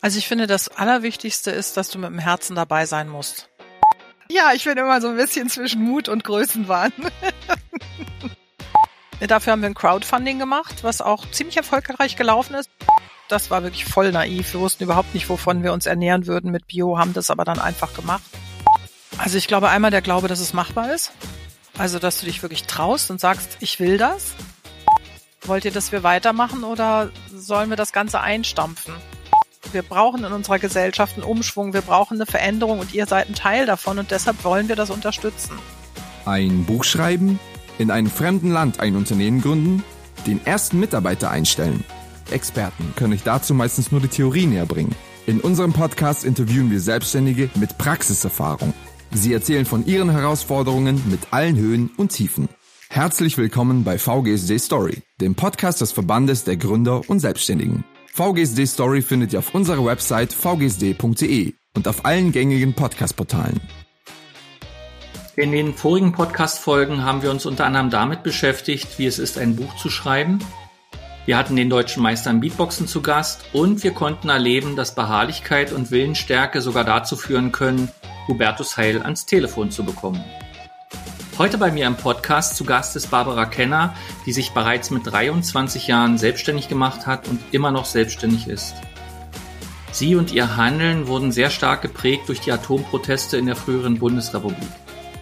Also ich finde, das Allerwichtigste ist, dass du mit dem Herzen dabei sein musst. Ja, ich bin immer so ein bisschen zwischen Mut und Größenwahn. Dafür haben wir ein Crowdfunding gemacht, was auch ziemlich erfolgreich gelaufen ist. Das war wirklich voll naiv. Wir wussten überhaupt nicht, wovon wir uns ernähren würden mit Bio, haben das aber dann einfach gemacht. Also ich glaube einmal der Glaube, dass es machbar ist. Also, dass du dich wirklich traust und sagst, ich will das. Wollt ihr, dass wir weitermachen oder sollen wir das Ganze einstampfen? Wir brauchen in unserer Gesellschaft einen Umschwung, wir brauchen eine Veränderung und ihr seid ein Teil davon und deshalb wollen wir das unterstützen. Ein Buch schreiben, in einem fremden Land ein Unternehmen gründen, den ersten Mitarbeiter einstellen. Experten können euch dazu meistens nur die Theorie näher bringen. In unserem Podcast interviewen wir Selbstständige mit Praxiserfahrung. Sie erzählen von ihren Herausforderungen mit allen Höhen und Tiefen. Herzlich willkommen bei VGSD Story, dem Podcast des Verbandes der Gründer und Selbstständigen. VGSD Story findet ihr auf unserer Website vgsd.de und auf allen gängigen Podcast-Portalen. In den vorigen Podcast-Folgen haben wir uns unter anderem damit beschäftigt, wie es ist, ein Buch zu schreiben. Wir hatten den deutschen Meister im Beatboxen zu Gast und wir konnten erleben, dass Beharrlichkeit und Willensstärke sogar dazu führen können, Hubertus Heil ans Telefon zu bekommen. Heute bei mir im Podcast zu Gast ist Barbara Kenner, die sich bereits mit 23 Jahren selbstständig gemacht hat und immer noch selbstständig ist. Sie und ihr Handeln wurden sehr stark geprägt durch die Atomproteste in der früheren Bundesrepublik.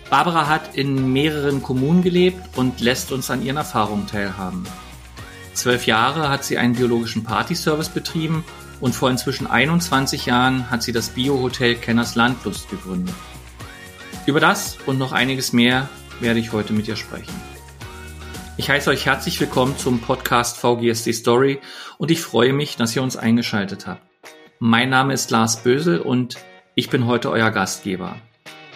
Barbara hat in mehreren Kommunen gelebt und lässt uns an ihren Erfahrungen teilhaben. Zwölf Jahre hat sie einen biologischen Partyservice betrieben und vor inzwischen 21 Jahren hat sie das Biohotel Kenners Landlust gegründet. Über das und noch einiges mehr werde ich heute mit ihr sprechen. Ich heiße euch herzlich willkommen zum Podcast VGSD Story und ich freue mich, dass ihr uns eingeschaltet habt. Mein Name ist Lars Bösel und ich bin heute euer Gastgeber.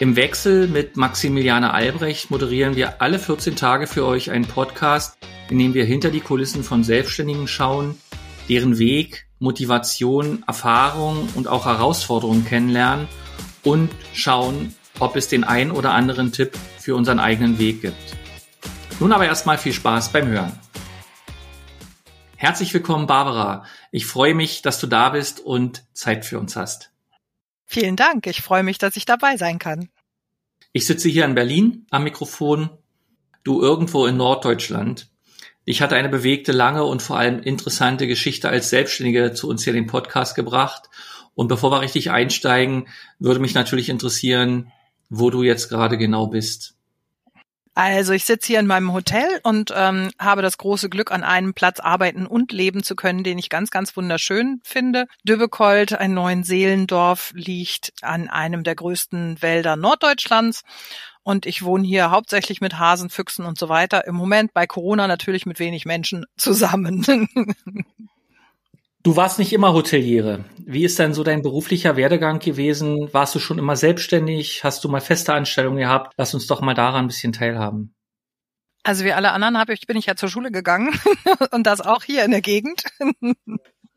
Im Wechsel mit Maximiliane Albrecht moderieren wir alle 14 Tage für euch einen Podcast, in dem wir hinter die Kulissen von Selbstständigen schauen, deren Weg, Motivation, Erfahrung und auch Herausforderungen kennenlernen und schauen, ob es den ein oder anderen Tipp für unseren eigenen Weg gibt. Nun aber erstmal viel Spaß beim Hören. Herzlich willkommen, Barbara. Ich freue mich, dass du da bist und Zeit für uns hast. Vielen Dank. Ich freue mich, dass ich dabei sein kann. Ich sitze hier in Berlin am Mikrofon, du irgendwo in Norddeutschland. Ich hatte eine bewegte, lange und vor allem interessante Geschichte als Selbstständige zu uns hier in den Podcast gebracht. Und bevor wir richtig einsteigen, würde mich natürlich interessieren, wo du jetzt gerade genau bist. Also ich sitze hier in meinem Hotel und ähm, habe das große Glück, an einem Platz arbeiten und leben zu können, den ich ganz, ganz wunderschön finde. Döbekold, ein neuen Seelendorf, liegt an einem der größten Wälder Norddeutschlands. Und ich wohne hier hauptsächlich mit Hasen, Füchsen und so weiter. Im Moment bei Corona natürlich mit wenig Menschen zusammen. Du warst nicht immer Hoteliere. Wie ist denn so dein beruflicher Werdegang gewesen? Warst du schon immer selbstständig? Hast du mal feste Anstellungen gehabt? Lass uns doch mal daran ein bisschen teilhaben. Also wie alle anderen habe ich, bin ich ja zur Schule gegangen und das auch hier in der Gegend.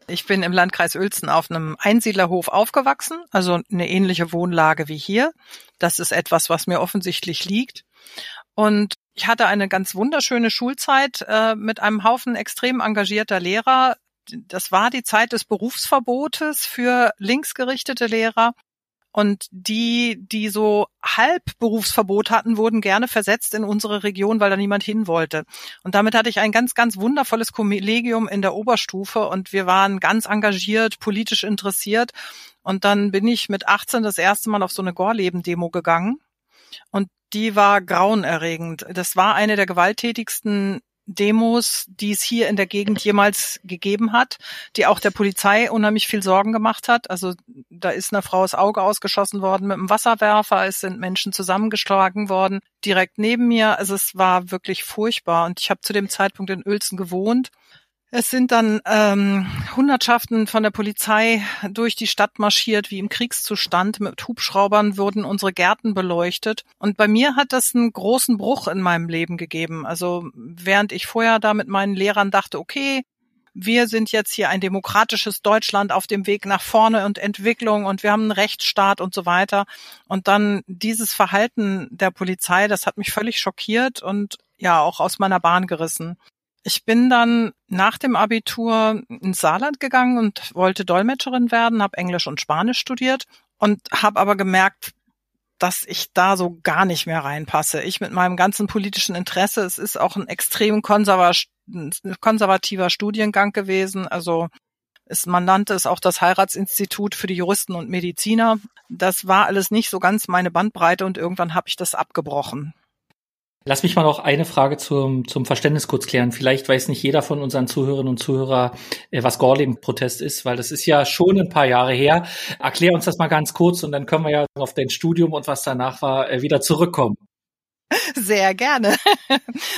Ich bin im Landkreis Uelzen auf einem Einsiedlerhof aufgewachsen, also eine ähnliche Wohnlage wie hier. Das ist etwas, was mir offensichtlich liegt. Und ich hatte eine ganz wunderschöne Schulzeit äh, mit einem Haufen extrem engagierter Lehrer, das war die Zeit des Berufsverbotes für linksgerichtete Lehrer. Und die, die so halb Berufsverbot hatten, wurden gerne versetzt in unsere Region, weil da niemand hin wollte. Und damit hatte ich ein ganz, ganz wundervolles Kollegium in der Oberstufe und wir waren ganz engagiert, politisch interessiert. Und dann bin ich mit 18 das erste Mal auf so eine Gorleben-Demo gegangen. Und die war grauenerregend. Das war eine der gewalttätigsten Demos, die es hier in der Gegend jemals gegeben hat, die auch der Polizei unheimlich viel Sorgen gemacht hat. Also da ist einer Frau das Auge ausgeschossen worden mit einem Wasserwerfer, es sind Menschen zusammengeschlagen worden, direkt neben mir. Also es war wirklich furchtbar und ich habe zu dem Zeitpunkt in Uelzen gewohnt es sind dann ähm, Hundertschaften von der Polizei durch die Stadt marschiert, wie im Kriegszustand. Mit Hubschraubern wurden unsere Gärten beleuchtet. Und bei mir hat das einen großen Bruch in meinem Leben gegeben. Also während ich vorher da mit meinen Lehrern dachte, okay, wir sind jetzt hier ein demokratisches Deutschland auf dem Weg nach vorne und Entwicklung und wir haben einen Rechtsstaat und so weiter. Und dann dieses Verhalten der Polizei, das hat mich völlig schockiert und ja auch aus meiner Bahn gerissen. Ich bin dann nach dem Abitur ins Saarland gegangen und wollte Dolmetscherin werden, habe Englisch und Spanisch studiert und habe aber gemerkt, dass ich da so gar nicht mehr reinpasse. Ich mit meinem ganzen politischen Interesse, es ist auch ein extrem konservativer Studiengang gewesen. Also es, man nannte es auch das Heiratsinstitut für die Juristen und Mediziner. Das war alles nicht so ganz meine Bandbreite und irgendwann habe ich das abgebrochen. Lass mich mal noch eine Frage zum, zum Verständnis kurz klären. Vielleicht weiß nicht jeder von unseren Zuhörerinnen und Zuhörer, äh, was Gorleben-Protest ist, weil das ist ja schon ein paar Jahre her. Erklär uns das mal ganz kurz und dann können wir ja auf dein Studium und was danach war äh, wieder zurückkommen. Sehr gerne.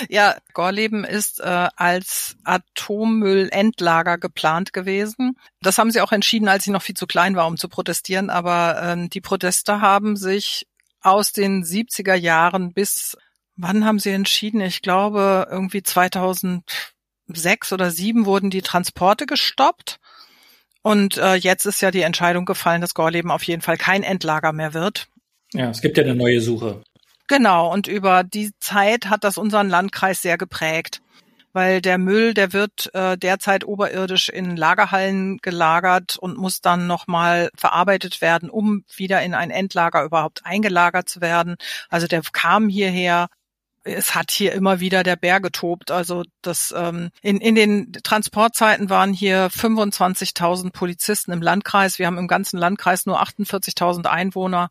ja, Gorleben ist äh, als Atommüllendlager geplant gewesen. Das haben sie auch entschieden, als ich noch viel zu klein war, um zu protestieren. Aber ähm, die Proteste haben sich aus den 70er Jahren bis Wann haben Sie entschieden? Ich glaube, irgendwie 2006 oder 2007 wurden die Transporte gestoppt. Und äh, jetzt ist ja die Entscheidung gefallen, dass Gorleben auf jeden Fall kein Endlager mehr wird. Ja, es gibt ja eine neue Suche. Genau, und über die Zeit hat das unseren Landkreis sehr geprägt, weil der Müll, der wird äh, derzeit oberirdisch in Lagerhallen gelagert und muss dann nochmal verarbeitet werden, um wieder in ein Endlager überhaupt eingelagert zu werden. Also der kam hierher es hat hier immer wieder der Bär getobt. Also das ähm, in, in den Transportzeiten waren hier 25.000 Polizisten im Landkreis. Wir haben im ganzen Landkreis nur 48.000 Einwohner.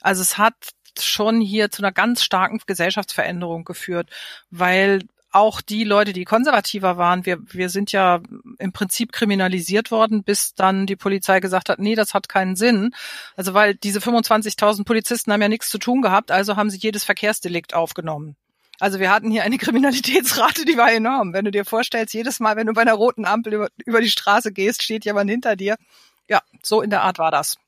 Also es hat schon hier zu einer ganz starken Gesellschaftsveränderung geführt, weil auch die Leute, die konservativer waren, wir, wir sind ja im Prinzip kriminalisiert worden, bis dann die Polizei gesagt hat, nee, das hat keinen Sinn. Also weil diese 25.000 Polizisten haben ja nichts zu tun gehabt, also haben sie jedes Verkehrsdelikt aufgenommen. Also wir hatten hier eine Kriminalitätsrate, die war enorm. Wenn du dir vorstellst, jedes Mal, wenn du bei einer roten Ampel über, über die Straße gehst, steht jemand hinter dir. Ja, so in der Art war das.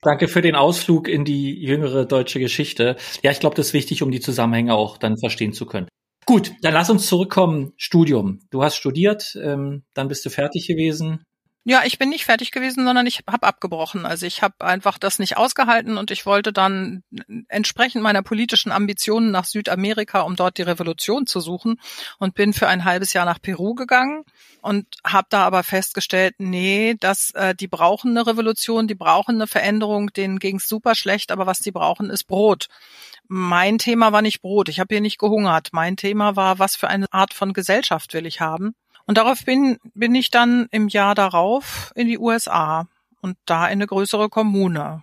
Danke für den Ausflug in die jüngere deutsche Geschichte. Ja, ich glaube, das ist wichtig, um die Zusammenhänge auch dann verstehen zu können. Gut, dann lass uns zurückkommen. Studium. Du hast studiert, ähm, dann bist du fertig gewesen. Ja, ich bin nicht fertig gewesen, sondern ich habe abgebrochen. Also ich habe einfach das nicht ausgehalten und ich wollte dann entsprechend meiner politischen Ambitionen nach Südamerika, um dort die Revolution zu suchen und bin für ein halbes Jahr nach Peru gegangen und habe da aber festgestellt, nee, dass äh, die brauchen eine Revolution, die brauchen eine Veränderung, denen ging's super schlecht, aber was die brauchen ist Brot. Mein Thema war nicht Brot, ich habe hier nicht gehungert. Mein Thema war, was für eine Art von Gesellschaft will ich haben? Und darauf bin, bin ich dann im Jahr darauf in die USA und da in eine größere Kommune.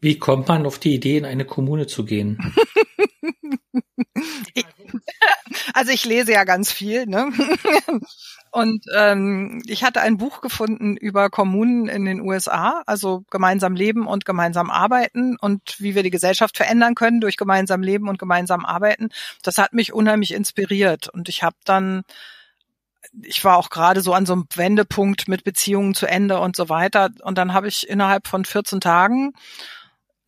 Wie kommt man auf die Idee, in eine Kommune zu gehen? also ich lese ja ganz viel, ne? Und ähm, ich hatte ein Buch gefunden über Kommunen in den USA, also gemeinsam leben und gemeinsam arbeiten und wie wir die Gesellschaft verändern können durch gemeinsam leben und gemeinsam arbeiten. Das hat mich unheimlich inspiriert und ich habe dann ich war auch gerade so an so einem Wendepunkt mit Beziehungen zu Ende und so weiter. Und dann habe ich innerhalb von 14 Tagen,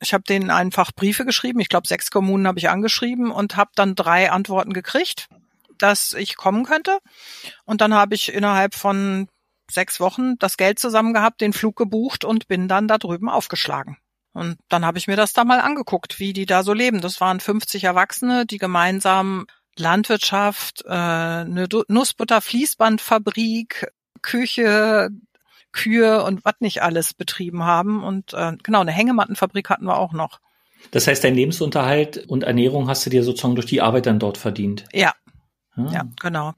ich habe denen einfach Briefe geschrieben. Ich glaube, sechs Kommunen habe ich angeschrieben und habe dann drei Antworten gekriegt, dass ich kommen könnte. Und dann habe ich innerhalb von sechs Wochen das Geld zusammen gehabt, den Flug gebucht und bin dann da drüben aufgeschlagen. Und dann habe ich mir das da mal angeguckt, wie die da so leben. Das waren 50 Erwachsene, die gemeinsam Landwirtschaft, äh, eine Nussbutter-Fließbandfabrik, Küche, Kühe und was nicht alles betrieben haben. Und äh, genau, eine Hängemattenfabrik hatten wir auch noch. Das heißt, dein Lebensunterhalt und Ernährung hast du dir sozusagen durch die Arbeit dann dort verdient. Ja. Ah. Ja, genau.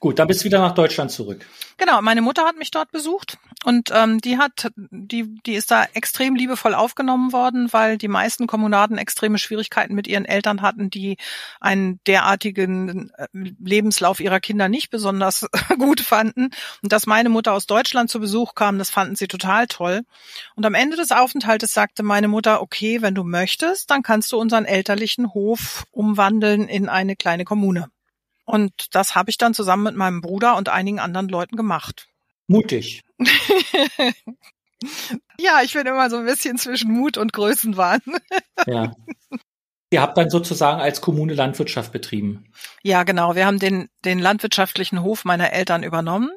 Gut, dann bist du wieder nach Deutschland zurück. Genau, meine Mutter hat mich dort besucht und ähm, die hat, die, die ist da extrem liebevoll aufgenommen worden, weil die meisten Kommunaden extreme Schwierigkeiten mit ihren Eltern hatten, die einen derartigen äh, Lebenslauf ihrer Kinder nicht besonders gut fanden. Und dass meine Mutter aus Deutschland zu Besuch kam, das fanden sie total toll. Und am Ende des Aufenthaltes sagte meine Mutter, okay, wenn du möchtest, dann kannst du unseren elterlichen Hof umwandeln in eine kleine Kommune. Und das habe ich dann zusammen mit meinem Bruder und einigen anderen Leuten gemacht. Mutig. ja, ich bin immer so ein bisschen zwischen Mut und Größenwahn. ja. Ihr habt dann sozusagen als Kommune Landwirtschaft betrieben. Ja, genau. Wir haben den, den landwirtschaftlichen Hof meiner Eltern übernommen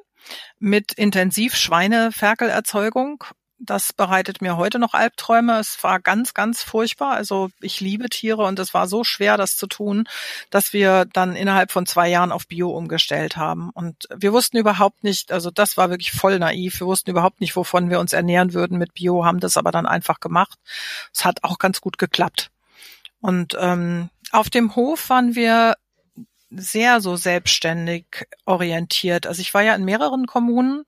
mit Intensiv-Schweineferkelerzeugung das bereitet mir heute noch Albträume. Es war ganz, ganz furchtbar. Also ich liebe Tiere und es war so schwer, das zu tun, dass wir dann innerhalb von zwei Jahren auf Bio umgestellt haben. Und wir wussten überhaupt nicht, also das war wirklich voll naiv. Wir wussten überhaupt nicht, wovon wir uns ernähren würden mit Bio, haben das aber dann einfach gemacht. Es hat auch ganz gut geklappt. Und ähm, auf dem Hof waren wir sehr so selbstständig orientiert. Also ich war ja in mehreren Kommunen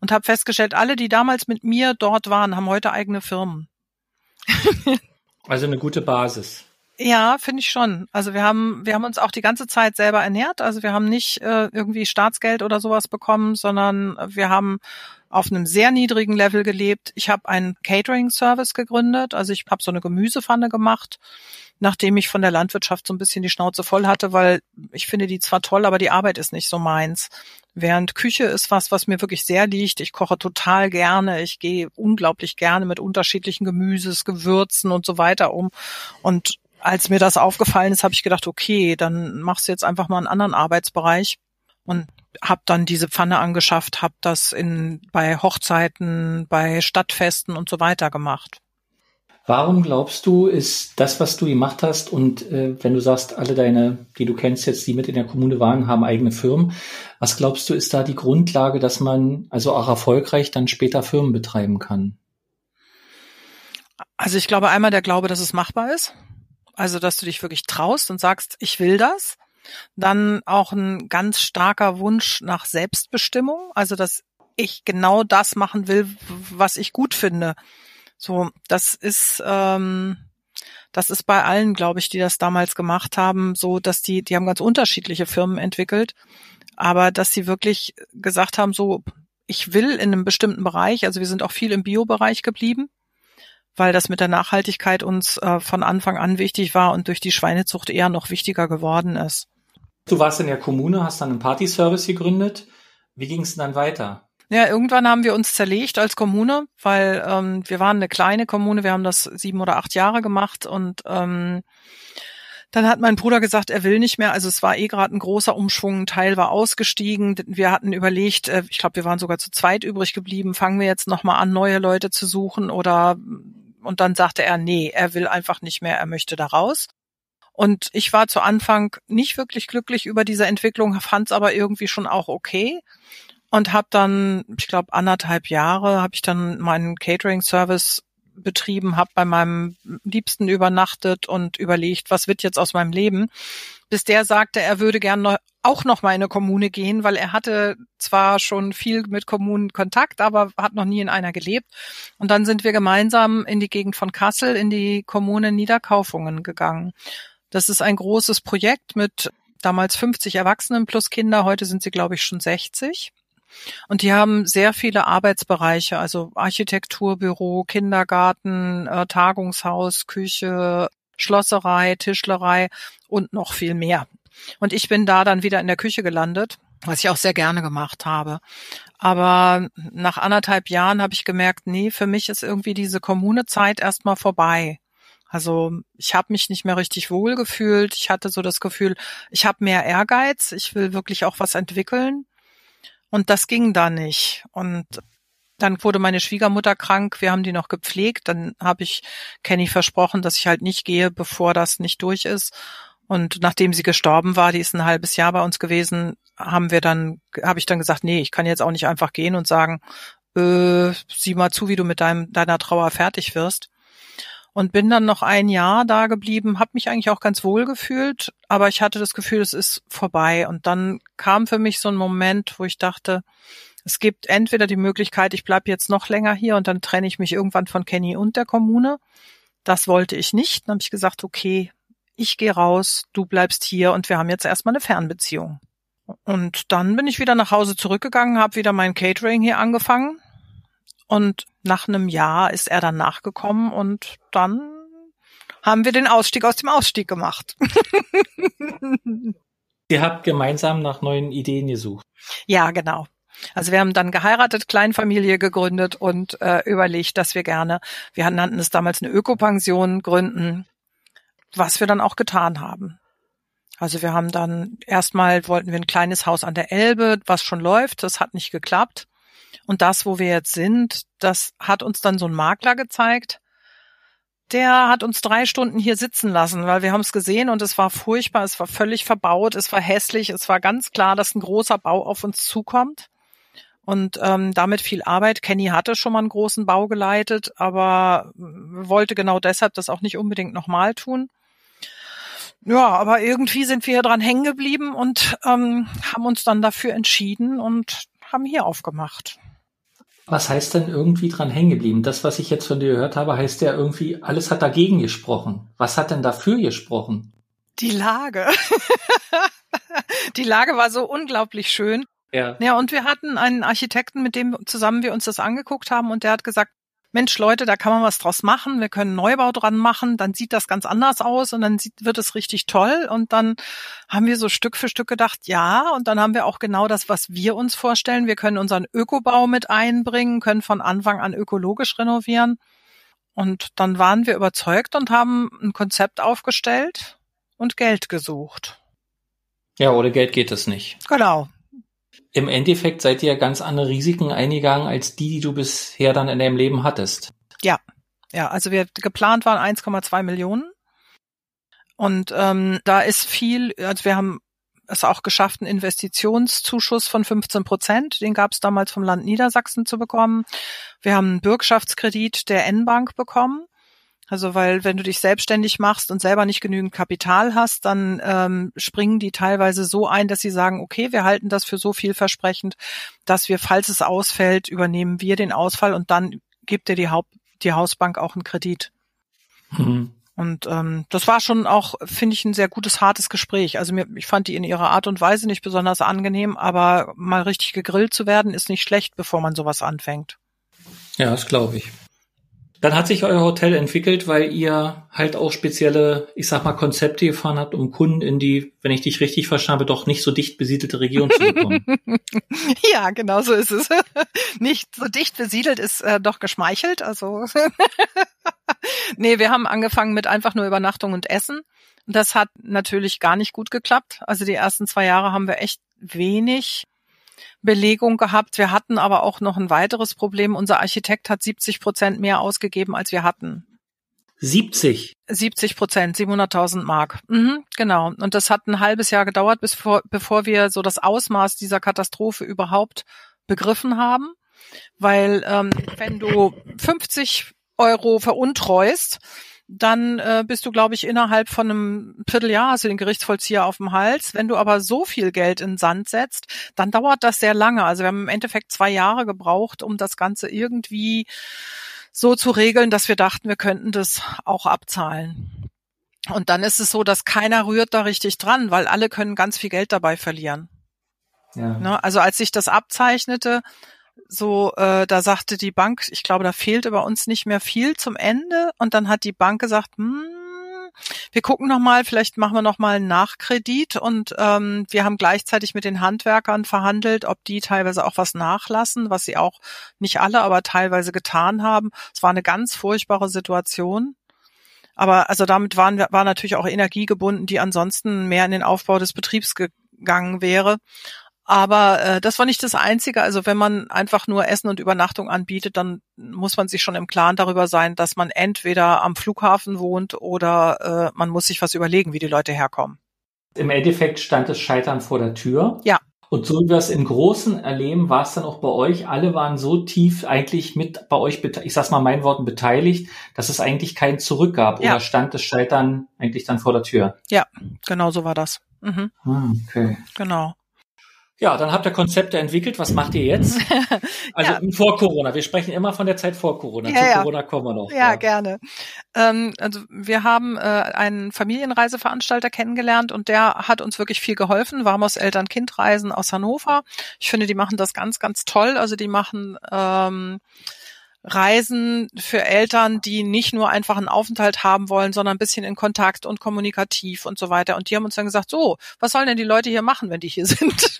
und habe festgestellt, alle, die damals mit mir dort waren, haben heute eigene Firmen. also eine gute Basis. Ja, finde ich schon. Also wir haben, wir haben uns auch die ganze Zeit selber ernährt. Also wir haben nicht äh, irgendwie Staatsgeld oder sowas bekommen, sondern wir haben auf einem sehr niedrigen Level gelebt. Ich habe einen Catering-Service gegründet. Also ich habe so eine Gemüsepfanne gemacht nachdem ich von der Landwirtschaft so ein bisschen die Schnauze voll hatte, weil ich finde die zwar toll, aber die Arbeit ist nicht so meins. Während Küche ist was, was mir wirklich sehr liegt. Ich koche total gerne. Ich gehe unglaublich gerne mit unterschiedlichen Gemüses, Gewürzen und so weiter um. Und als mir das aufgefallen ist, habe ich gedacht, okay, dann machst du jetzt einfach mal einen anderen Arbeitsbereich und habe dann diese Pfanne angeschafft, habe das in bei Hochzeiten, bei Stadtfesten und so weiter gemacht. Warum glaubst du, ist das, was du gemacht hast und äh, wenn du sagst, alle deine, die du kennst jetzt, die mit in der Kommune waren, haben eigene Firmen, was glaubst du, ist da die Grundlage, dass man also auch erfolgreich dann später Firmen betreiben kann? Also ich glaube einmal der Glaube, dass es machbar ist. Also dass du dich wirklich traust und sagst, ich will das. Dann auch ein ganz starker Wunsch nach Selbstbestimmung, also dass ich genau das machen will, was ich gut finde so, das ist, ähm, das ist bei allen, glaube ich, die das damals gemacht haben, so, dass die, die haben ganz unterschiedliche Firmen entwickelt, aber dass sie wirklich gesagt haben, so, ich will in einem bestimmten Bereich, also wir sind auch viel im Bio-Bereich geblieben, weil das mit der Nachhaltigkeit uns äh, von Anfang an wichtig war und durch die Schweinezucht eher noch wichtiger geworden ist. Du warst in der Kommune, hast dann einen Party-Service gegründet. Wie ging es dann weiter? Ja, irgendwann haben wir uns zerlegt als Kommune, weil ähm, wir waren eine kleine Kommune, wir haben das sieben oder acht Jahre gemacht und ähm, dann hat mein Bruder gesagt, er will nicht mehr. Also es war eh gerade ein großer Umschwung, ein Teil war ausgestiegen. Wir hatten überlegt, äh, ich glaube, wir waren sogar zu zweit übrig geblieben, fangen wir jetzt nochmal an, neue Leute zu suchen oder und dann sagte er, nee, er will einfach nicht mehr, er möchte da raus. Und ich war zu Anfang nicht wirklich glücklich über diese Entwicklung, fand es aber irgendwie schon auch okay und habe dann, ich glaube, anderthalb Jahre habe ich dann meinen Catering-Service betrieben, habe bei meinem Liebsten übernachtet und überlegt, was wird jetzt aus meinem Leben, bis der sagte, er würde gern auch noch mal in eine Kommune gehen, weil er hatte zwar schon viel mit Kommunen Kontakt, aber hat noch nie in einer gelebt. Und dann sind wir gemeinsam in die Gegend von Kassel, in die Kommune Niederkaufungen gegangen. Das ist ein großes Projekt mit damals 50 Erwachsenen plus Kinder. Heute sind sie, glaube ich, schon 60. Und die haben sehr viele Arbeitsbereiche, also Architekturbüro, Kindergarten, äh, Tagungshaus, Küche, Schlosserei, Tischlerei und noch viel mehr. Und ich bin da dann wieder in der Küche gelandet, was ich auch sehr gerne gemacht habe. Aber nach anderthalb Jahren habe ich gemerkt, nee, für mich ist irgendwie diese Kommunezeit erstmal vorbei. Also ich habe mich nicht mehr richtig wohl gefühlt. Ich hatte so das Gefühl, ich habe mehr Ehrgeiz. Ich will wirklich auch was entwickeln. Und das ging da nicht. Und dann wurde meine Schwiegermutter krank, wir haben die noch gepflegt. Dann habe ich Kenny versprochen, dass ich halt nicht gehe, bevor das nicht durch ist. Und nachdem sie gestorben war, die ist ein halbes Jahr bei uns gewesen, haben wir dann, habe ich dann gesagt, nee, ich kann jetzt auch nicht einfach gehen und sagen, äh, sieh mal zu, wie du mit deinem, deiner Trauer fertig wirst und bin dann noch ein Jahr da geblieben, habe mich eigentlich auch ganz wohl gefühlt, aber ich hatte das Gefühl, es ist vorbei. Und dann kam für mich so ein Moment, wo ich dachte, es gibt entweder die Möglichkeit, ich bleib jetzt noch länger hier und dann trenne ich mich irgendwann von Kenny und der Kommune. Das wollte ich nicht. Dann habe ich gesagt, okay, ich gehe raus, du bleibst hier und wir haben jetzt erstmal eine Fernbeziehung. Und dann bin ich wieder nach Hause zurückgegangen, habe wieder mein Catering hier angefangen und nach einem Jahr ist er dann nachgekommen und dann haben wir den Ausstieg aus dem Ausstieg gemacht. Ihr habt gemeinsam nach neuen Ideen gesucht. Ja, genau. Also wir haben dann geheiratet, Kleinfamilie gegründet und äh, überlegt, dass wir gerne, wir nannten es damals eine Ökopension gründen, was wir dann auch getan haben. Also wir haben dann erstmal wollten wir ein kleines Haus an der Elbe, was schon läuft, das hat nicht geklappt. Und das, wo wir jetzt sind, das hat uns dann so ein Makler gezeigt. Der hat uns drei Stunden hier sitzen lassen, weil wir haben es gesehen und es war furchtbar, es war völlig verbaut, es war hässlich, es war ganz klar, dass ein großer Bau auf uns zukommt. Und ähm, damit viel Arbeit. Kenny hatte schon mal einen großen Bau geleitet, aber wollte genau deshalb das auch nicht unbedingt nochmal tun. Ja, aber irgendwie sind wir dran hängen geblieben und ähm, haben uns dann dafür entschieden und haben hier aufgemacht. Was heißt denn irgendwie dran hängen geblieben? Das, was ich jetzt von dir gehört habe, heißt ja irgendwie, alles hat dagegen gesprochen. Was hat denn dafür gesprochen? Die Lage. Die Lage war so unglaublich schön. Ja. ja, und wir hatten einen Architekten, mit dem zusammen wir uns das angeguckt haben und der hat gesagt, Mensch, Leute, da kann man was draus machen, wir können Neubau dran machen, dann sieht das ganz anders aus und dann sieht, wird es richtig toll. Und dann haben wir so Stück für Stück gedacht, ja, und dann haben wir auch genau das, was wir uns vorstellen. Wir können unseren Ökobau mit einbringen, können von Anfang an ökologisch renovieren. Und dann waren wir überzeugt und haben ein Konzept aufgestellt und Geld gesucht. Ja, ohne Geld geht es nicht. Genau im Endeffekt seid ihr ganz andere Risiken eingegangen als die, die du bisher dann in deinem Leben hattest. Ja, ja, also wir geplant waren 1,2 Millionen. Und ähm, da ist viel, also wir haben es auch geschafft, einen Investitionszuschuss von 15 Prozent, den gab es damals vom Land Niedersachsen zu bekommen. Wir haben einen Bürgschaftskredit der N-Bank bekommen. Also weil wenn du dich selbstständig machst und selber nicht genügend Kapital hast, dann ähm, springen die teilweise so ein, dass sie sagen, okay, wir halten das für so vielversprechend, dass wir, falls es ausfällt, übernehmen wir den Ausfall und dann gibt dir die, Haupt, die Hausbank auch einen Kredit. Mhm. Und ähm, das war schon auch, finde ich, ein sehr gutes, hartes Gespräch. Also mir, ich fand die in ihrer Art und Weise nicht besonders angenehm, aber mal richtig gegrillt zu werden, ist nicht schlecht, bevor man sowas anfängt. Ja, das glaube ich. Dann hat sich euer Hotel entwickelt, weil ihr halt auch spezielle, ich sag mal, Konzepte gefahren habt, um Kunden in die, wenn ich dich richtig verstanden habe, doch nicht so dicht besiedelte Region zu bekommen. ja, genau so ist es. nicht so dicht besiedelt ist äh, doch geschmeichelt. Also nee, wir haben angefangen mit einfach nur Übernachtung und Essen. Das hat natürlich gar nicht gut geklappt. Also die ersten zwei Jahre haben wir echt wenig Belegung gehabt. Wir hatten aber auch noch ein weiteres Problem. Unser Architekt hat 70 Prozent mehr ausgegeben, als wir hatten. 70? 70 Prozent, 700.000 Mark. Mhm, genau. Und das hat ein halbes Jahr gedauert, bis vor, bevor wir so das Ausmaß dieser Katastrophe überhaupt begriffen haben. Weil ähm, wenn du 50 Euro veruntreust, dann äh, bist du, glaube ich, innerhalb von einem Vierteljahr hast du den Gerichtsvollzieher auf dem Hals. Wenn du aber so viel Geld in Sand setzt, dann dauert das sehr lange. Also wir haben im Endeffekt zwei Jahre gebraucht, um das Ganze irgendwie so zu regeln, dass wir dachten, wir könnten das auch abzahlen. Und dann ist es so, dass keiner rührt da richtig dran, weil alle können ganz viel Geld dabei verlieren. Ja. Ne? Also als sich das abzeichnete, so, äh, da sagte die Bank, ich glaube, da fehlte bei uns nicht mehr viel zum Ende. Und dann hat die Bank gesagt, hm, wir gucken noch mal, vielleicht machen wir noch mal einen Nachkredit. Und ähm, wir haben gleichzeitig mit den Handwerkern verhandelt, ob die teilweise auch was nachlassen, was sie auch nicht alle, aber teilweise getan haben. Es war eine ganz furchtbare Situation. Aber also damit waren wir, war natürlich auch Energie gebunden, die ansonsten mehr in den Aufbau des Betriebs gegangen wäre. Aber äh, das war nicht das Einzige. Also wenn man einfach nur Essen und Übernachtung anbietet, dann muss man sich schon im Klaren darüber sein, dass man entweder am Flughafen wohnt oder äh, man muss sich was überlegen, wie die Leute herkommen. Im Endeffekt stand das Scheitern vor der Tür. Ja. Und so wie wir es im Großen erleben, war es dann auch bei euch. Alle waren so tief eigentlich mit bei euch, ich sag's mal meinen Worten, beteiligt, dass es eigentlich kein Zurück gab. Ja. Oder stand das Scheitern eigentlich dann vor der Tür? Ja, genau so war das. Mhm. Ah, okay. Genau. Ja, dann habt ihr Konzepte entwickelt. Was macht ihr jetzt? Also ja. vor Corona. Wir sprechen immer von der Zeit vor Corona. Ja, Zu ja. Corona kommen wir noch. Ja, ja. gerne. Ähm, also wir haben äh, einen Familienreiseveranstalter kennengelernt und der hat uns wirklich viel geholfen. Warmos Eltern-Kind-Reisen aus Hannover. Ich finde, die machen das ganz, ganz toll. Also die machen ähm, Reisen für Eltern, die nicht nur einfach einen Aufenthalt haben wollen, sondern ein bisschen in Kontakt und kommunikativ und so weiter. Und die haben uns dann gesagt, so, was sollen denn die Leute hier machen, wenn die hier sind?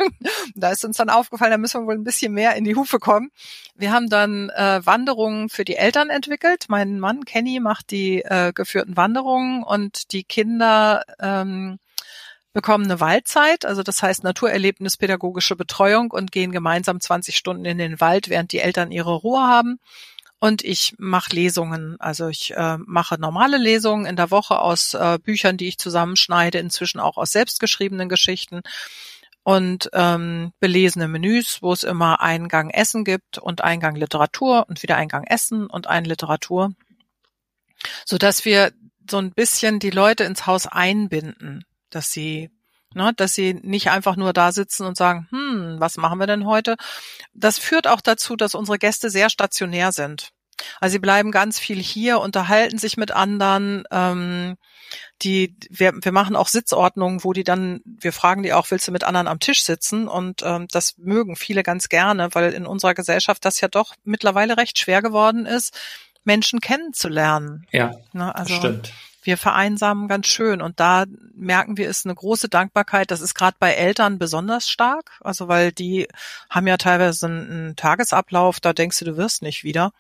da ist uns dann aufgefallen, da müssen wir wohl ein bisschen mehr in die Hufe kommen. Wir haben dann äh, Wanderungen für die Eltern entwickelt. Mein Mann Kenny macht die äh, geführten Wanderungen und die Kinder ähm, bekommen eine Waldzeit, also das heißt naturerlebnispädagogische Betreuung und gehen gemeinsam 20 Stunden in den Wald, während die Eltern ihre Ruhe haben. Und ich mache Lesungen. Also ich äh, mache normale Lesungen in der Woche aus äh, Büchern, die ich zusammenschneide, inzwischen auch aus selbstgeschriebenen Geschichten und ähm, belesene Menüs, wo es immer Eingang Essen gibt und Eingang Literatur und wieder Eingang Essen und ein Literatur, so dass wir so ein bisschen die Leute ins Haus einbinden, dass sie ne, dass sie nicht einfach nur da sitzen und sagen, hm, was machen wir denn heute? Das führt auch dazu, dass unsere Gäste sehr stationär sind. Also sie bleiben ganz viel hier, unterhalten sich mit anderen. Ähm, die, wir, wir machen auch Sitzordnungen, wo die dann, wir fragen die auch, willst du mit anderen am Tisch sitzen? Und ähm, das mögen viele ganz gerne, weil in unserer Gesellschaft das ja doch mittlerweile recht schwer geworden ist, Menschen kennenzulernen. Ja, ne, also, stimmt wir vereinsamen ganz schön. Und da merken wir, ist eine große Dankbarkeit. Das ist gerade bei Eltern besonders stark. Also weil die haben ja teilweise einen Tagesablauf, da denkst du, du wirst nicht wieder.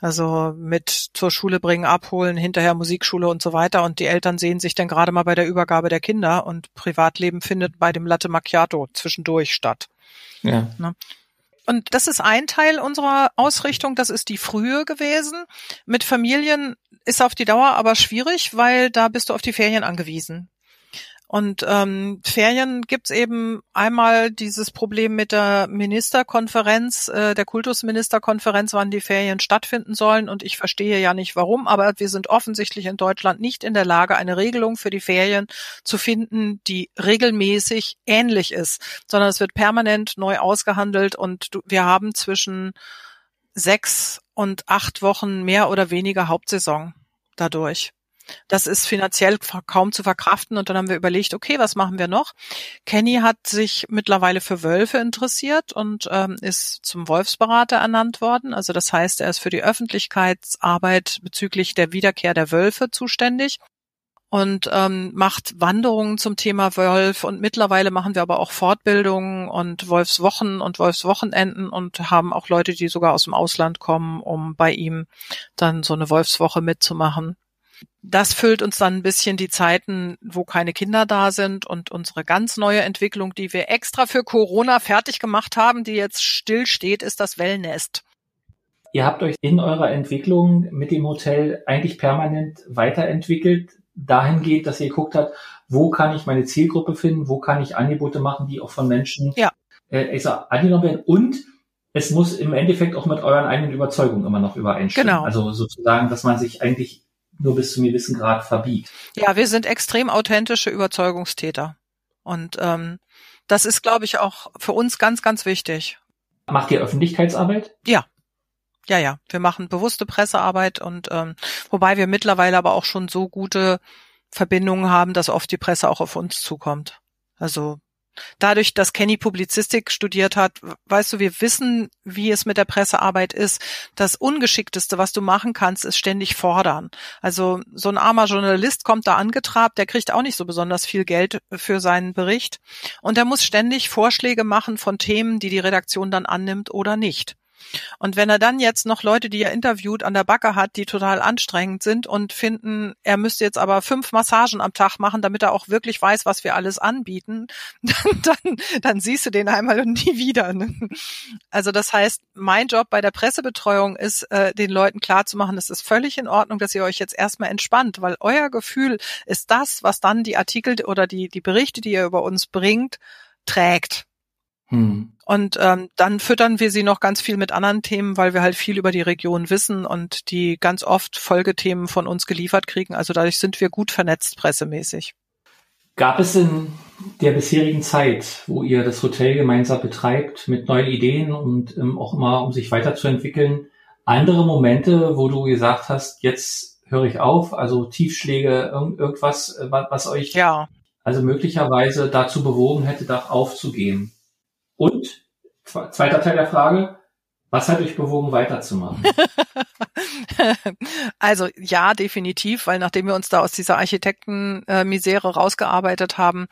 Also mit zur Schule bringen, abholen, hinterher Musikschule und so weiter. Und die Eltern sehen sich dann gerade mal bei der Übergabe der Kinder und Privatleben findet bei dem Latte Macchiato zwischendurch statt. Ja. Ne? Und das ist ein Teil unserer Ausrichtung, das ist die frühe gewesen. Mit Familien ist auf die Dauer aber schwierig, weil da bist du auf die Ferien angewiesen. Und ähm, Ferien gibt's eben einmal dieses Problem mit der Ministerkonferenz, äh, der Kultusministerkonferenz, wann die Ferien stattfinden sollen. Und ich verstehe ja nicht warum, aber wir sind offensichtlich in Deutschland nicht in der Lage, eine Regelung für die Ferien zu finden, die regelmäßig ähnlich ist, sondern es wird permanent neu ausgehandelt und wir haben zwischen sechs und acht Wochen mehr oder weniger Hauptsaison dadurch. Das ist finanziell kaum zu verkraften und dann haben wir überlegt, okay, was machen wir noch? Kenny hat sich mittlerweile für Wölfe interessiert und ähm, ist zum Wolfsberater ernannt worden. Also das heißt, er ist für die Öffentlichkeitsarbeit bezüglich der Wiederkehr der Wölfe zuständig und ähm, macht Wanderungen zum Thema Wolf und mittlerweile machen wir aber auch Fortbildungen und Wolfswochen und Wolfswochenenden und haben auch Leute, die sogar aus dem Ausland kommen, um bei ihm dann so eine Wolfswoche mitzumachen das füllt uns dann ein bisschen die Zeiten, wo keine Kinder da sind und unsere ganz neue Entwicklung, die wir extra für Corona fertig gemacht haben, die jetzt still steht, ist das Wellnest. Ihr habt euch in eurer Entwicklung mit dem Hotel eigentlich permanent weiterentwickelt, dahingehend, dass ihr geguckt habt, wo kann ich meine Zielgruppe finden, wo kann ich Angebote machen, die auch von Menschen ja. äh, ich sag, angenommen werden und es muss im Endeffekt auch mit euren eigenen Überzeugungen immer noch übereinstimmen. Genau. Also sozusagen, dass man sich eigentlich nur bis zu einem gewissen Grad verbiegt. Ja, wir sind extrem authentische Überzeugungstäter. Und ähm, das ist, glaube ich, auch für uns ganz, ganz wichtig. Macht ihr Öffentlichkeitsarbeit? Ja. Ja, ja. Wir machen bewusste Pressearbeit und ähm, wobei wir mittlerweile aber auch schon so gute Verbindungen haben, dass oft die Presse auch auf uns zukommt. Also Dadurch, dass Kenny Publizistik studiert hat, weißt du, wir wissen, wie es mit der Pressearbeit ist. Das Ungeschickteste, was du machen kannst, ist ständig fordern. Also so ein armer Journalist kommt da angetrabt, der kriegt auch nicht so besonders viel Geld für seinen Bericht. Und der muss ständig Vorschläge machen von Themen, die die Redaktion dann annimmt oder nicht. Und wenn er dann jetzt noch Leute, die er interviewt, an der Backe hat, die total anstrengend sind und finden, er müsste jetzt aber fünf Massagen am Tag machen, damit er auch wirklich weiß, was wir alles anbieten, dann, dann, siehst du den einmal und nie wieder. Ne? Also das heißt, mein Job bei der Pressebetreuung ist, äh, den Leuten klarzumachen, es ist völlig in Ordnung, dass ihr euch jetzt erstmal entspannt, weil euer Gefühl ist das, was dann die Artikel oder die, die Berichte, die ihr über uns bringt, trägt. Hm. Und ähm, dann füttern wir sie noch ganz viel mit anderen Themen, weil wir halt viel über die Region wissen und die ganz oft Folgethemen von uns geliefert kriegen. Also dadurch sind wir gut vernetzt pressemäßig. Gab es in der bisherigen Zeit, wo ihr das Hotel gemeinsam betreibt, mit neuen Ideen und ähm, auch immer, um sich weiterzuentwickeln, andere Momente, wo du gesagt hast, jetzt höre ich auf, also Tiefschläge, irgend, irgendwas, äh, was euch ja. also möglicherweise dazu bewogen hätte, da aufzugeben? Und zweiter Teil der Frage, was hat euch bewogen, weiterzumachen? also ja, definitiv, weil nachdem wir uns da aus dieser Architektenmisere rausgearbeitet haben,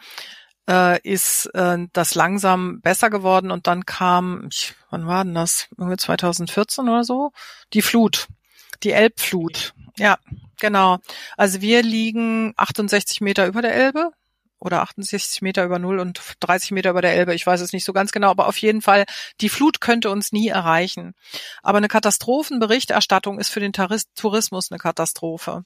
äh, ist äh, das langsam besser geworden und dann kam, ich, wann war denn das? Irgendwie 2014 oder so? Die Flut, die Elbflut. Ja, genau. Also wir liegen 68 Meter über der Elbe oder 68 Meter über Null und 30 Meter über der Elbe. Ich weiß es nicht so ganz genau, aber auf jeden Fall, die Flut könnte uns nie erreichen. Aber eine Katastrophenberichterstattung ist für den Tourismus eine Katastrophe.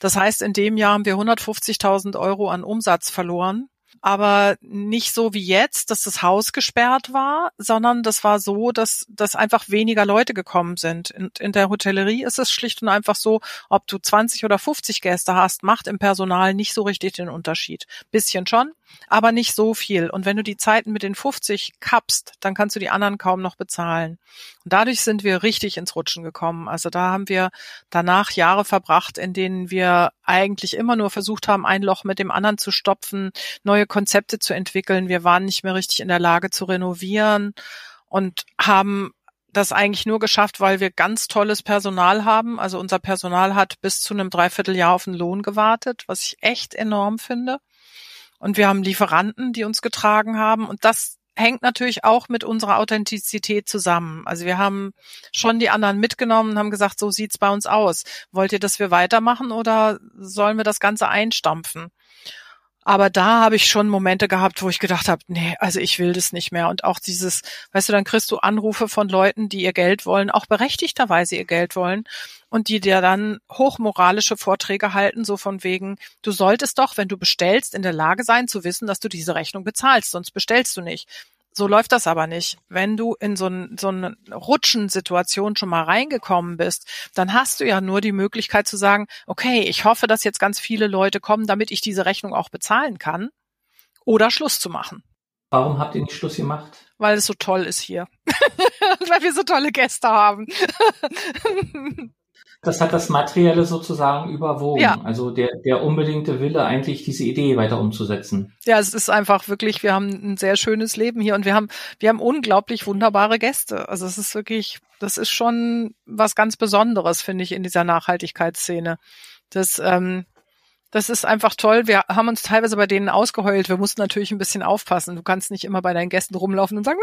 Das heißt, in dem Jahr haben wir 150.000 Euro an Umsatz verloren aber nicht so wie jetzt, dass das Haus gesperrt war, sondern das war so, dass, dass einfach weniger Leute gekommen sind. In, in der Hotellerie ist es schlicht und einfach so, ob du 20 oder 50 Gäste hast, macht im Personal nicht so richtig den Unterschied. Bisschen schon, aber nicht so viel. Und wenn du die Zeiten mit den 50 kappst, dann kannst du die anderen kaum noch bezahlen. Und dadurch sind wir richtig ins Rutschen gekommen. Also da haben wir danach Jahre verbracht, in denen wir eigentlich immer nur versucht haben, ein Loch mit dem anderen zu stopfen, neue Konzepte zu entwickeln. Wir waren nicht mehr richtig in der Lage zu renovieren und haben das eigentlich nur geschafft, weil wir ganz tolles Personal haben. Also unser Personal hat bis zu einem Dreivierteljahr auf den Lohn gewartet, was ich echt enorm finde. Und wir haben Lieferanten, die uns getragen haben. Und das hängt natürlich auch mit unserer Authentizität zusammen. Also wir haben schon die anderen mitgenommen und haben gesagt, so sieht's bei uns aus. Wollt ihr, dass wir weitermachen oder sollen wir das Ganze einstampfen? Aber da habe ich schon Momente gehabt, wo ich gedacht habe, nee, also ich will das nicht mehr. Und auch dieses, weißt du, dann kriegst du Anrufe von Leuten, die ihr Geld wollen, auch berechtigterweise ihr Geld wollen und die dir dann hochmoralische Vorträge halten, so von wegen, du solltest doch, wenn du bestellst, in der Lage sein zu wissen, dass du diese Rechnung bezahlst, sonst bestellst du nicht. So läuft das aber nicht. Wenn du in so, ein, so eine Rutschensituation schon mal reingekommen bist, dann hast du ja nur die Möglichkeit zu sagen, okay, ich hoffe, dass jetzt ganz viele Leute kommen, damit ich diese Rechnung auch bezahlen kann. Oder Schluss zu machen. Warum habt ihr nicht Schluss gemacht? Weil es so toll ist hier. Weil wir so tolle Gäste haben. das hat das Materielle sozusagen überwogen. Ja. Also der, der unbedingte Wille, eigentlich diese Idee weiter umzusetzen. Ja, es ist einfach wirklich, wir haben ein sehr schönes Leben hier und wir haben, wir haben unglaublich wunderbare Gäste. Also es ist wirklich, das ist schon was ganz Besonderes, finde ich, in dieser Nachhaltigkeitsszene. Das, ähm, das ist einfach toll. Wir haben uns teilweise bei denen ausgeheult. Wir mussten natürlich ein bisschen aufpassen. Du kannst nicht immer bei deinen Gästen rumlaufen und sagen,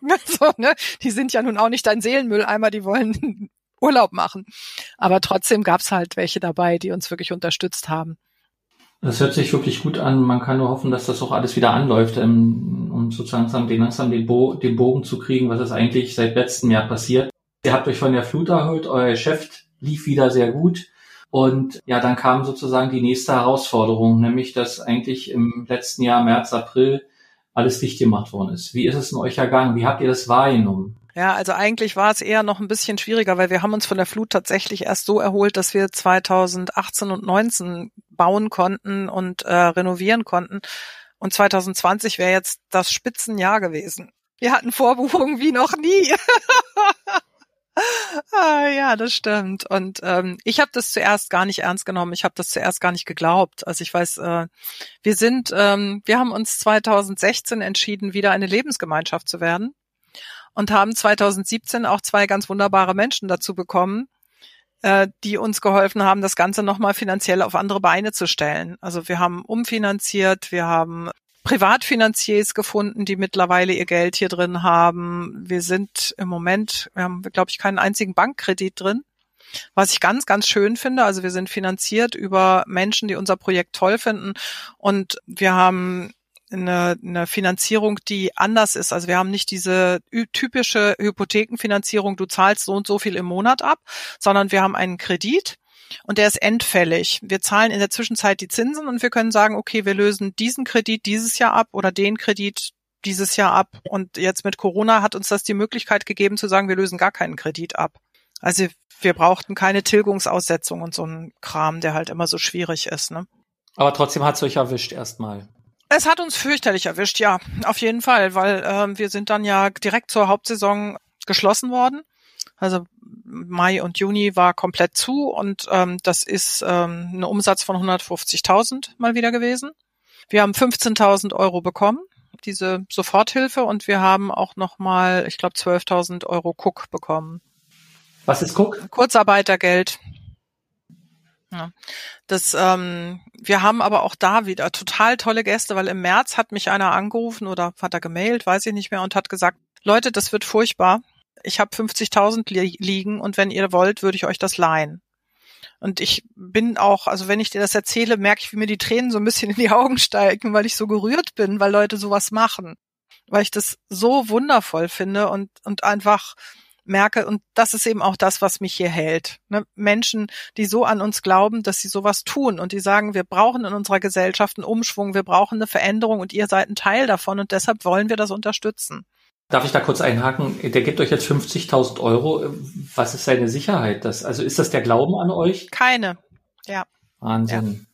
so, ne? die sind ja nun auch nicht dein Seelenmülleimer, die wollen Urlaub machen. Aber trotzdem gab es halt welche dabei, die uns wirklich unterstützt haben. Das hört sich wirklich gut an. Man kann nur hoffen, dass das auch alles wieder anläuft, ähm, um sozusagen den langsam den, Bo den Bogen zu kriegen, was ist eigentlich seit letztem Jahr passiert. Ihr habt euch von der Flut erholt, euer Geschäft lief wieder sehr gut. Und ja, dann kam sozusagen die nächste Herausforderung, nämlich dass eigentlich im letzten Jahr, März, April, alles dicht gemacht worden ist. Wie ist es in euch ergangen? Wie habt ihr das wahrgenommen? Ja, also eigentlich war es eher noch ein bisschen schwieriger, weil wir haben uns von der Flut tatsächlich erst so erholt, dass wir 2018 und 19 bauen konnten und äh, renovieren konnten. Und 2020 wäre jetzt das Spitzenjahr gewesen. Wir hatten Vorbuchungen wie noch nie. ah, ja, das stimmt. Und ähm, ich habe das zuerst gar nicht ernst genommen. Ich habe das zuerst gar nicht geglaubt. Also ich weiß, äh, wir sind, ähm, wir haben uns 2016 entschieden, wieder eine Lebensgemeinschaft zu werden und haben 2017 auch zwei ganz wunderbare Menschen dazu bekommen, äh, die uns geholfen haben, das Ganze nochmal finanziell auf andere Beine zu stellen. Also wir haben umfinanziert, wir haben Privatfinanziers gefunden, die mittlerweile ihr Geld hier drin haben. Wir sind im Moment, wir haben, glaube ich, keinen einzigen Bankkredit drin. Was ich ganz, ganz schön finde, also wir sind finanziert über Menschen, die unser Projekt toll finden und wir haben eine, eine Finanzierung, die anders ist. Also wir haben nicht diese typische Hypothekenfinanzierung, du zahlst so und so viel im Monat ab, sondern wir haben einen Kredit und der ist endfällig. Wir zahlen in der Zwischenzeit die Zinsen und wir können sagen, okay, wir lösen diesen Kredit dieses Jahr ab oder den Kredit dieses Jahr ab. Und jetzt mit Corona hat uns das die Möglichkeit gegeben zu sagen, wir lösen gar keinen Kredit ab. Also wir brauchten keine Tilgungsaussetzung und so ein Kram, der halt immer so schwierig ist. Ne? Aber trotzdem hat es euch erwischt erstmal. Es hat uns fürchterlich erwischt, ja, auf jeden Fall, weil ähm, wir sind dann ja direkt zur Hauptsaison geschlossen worden. Also Mai und Juni war komplett zu und ähm, das ist ähm, ein Umsatz von 150.000 mal wieder gewesen. Wir haben 15.000 Euro bekommen, diese Soforthilfe, und wir haben auch nochmal, ich glaube, 12.000 Euro Cook bekommen. Was ist Cook? Kurzarbeitergeld. Ja. Das, ähm, wir haben aber auch da wieder total tolle Gäste, weil im März hat mich einer angerufen oder hat er gemailt, weiß ich nicht mehr, und hat gesagt, Leute, das wird furchtbar. Ich habe 50.000 li liegen und wenn ihr wollt, würde ich euch das leihen. Und ich bin auch, also wenn ich dir das erzähle, merke ich, wie mir die Tränen so ein bisschen in die Augen steigen, weil ich so gerührt bin, weil Leute sowas machen. Weil ich das so wundervoll finde und, und einfach merke, und das ist eben auch das, was mich hier hält. Ne? Menschen, die so an uns glauben, dass sie sowas tun und die sagen, wir brauchen in unserer Gesellschaft einen Umschwung, wir brauchen eine Veränderung und ihr seid ein Teil davon und deshalb wollen wir das unterstützen. Darf ich da kurz einhaken? Der gibt euch jetzt 50.000 Euro. Was ist seine Sicherheit? Das, also ist das der Glauben an euch? Keine. Ja. Wahnsinn. Ja.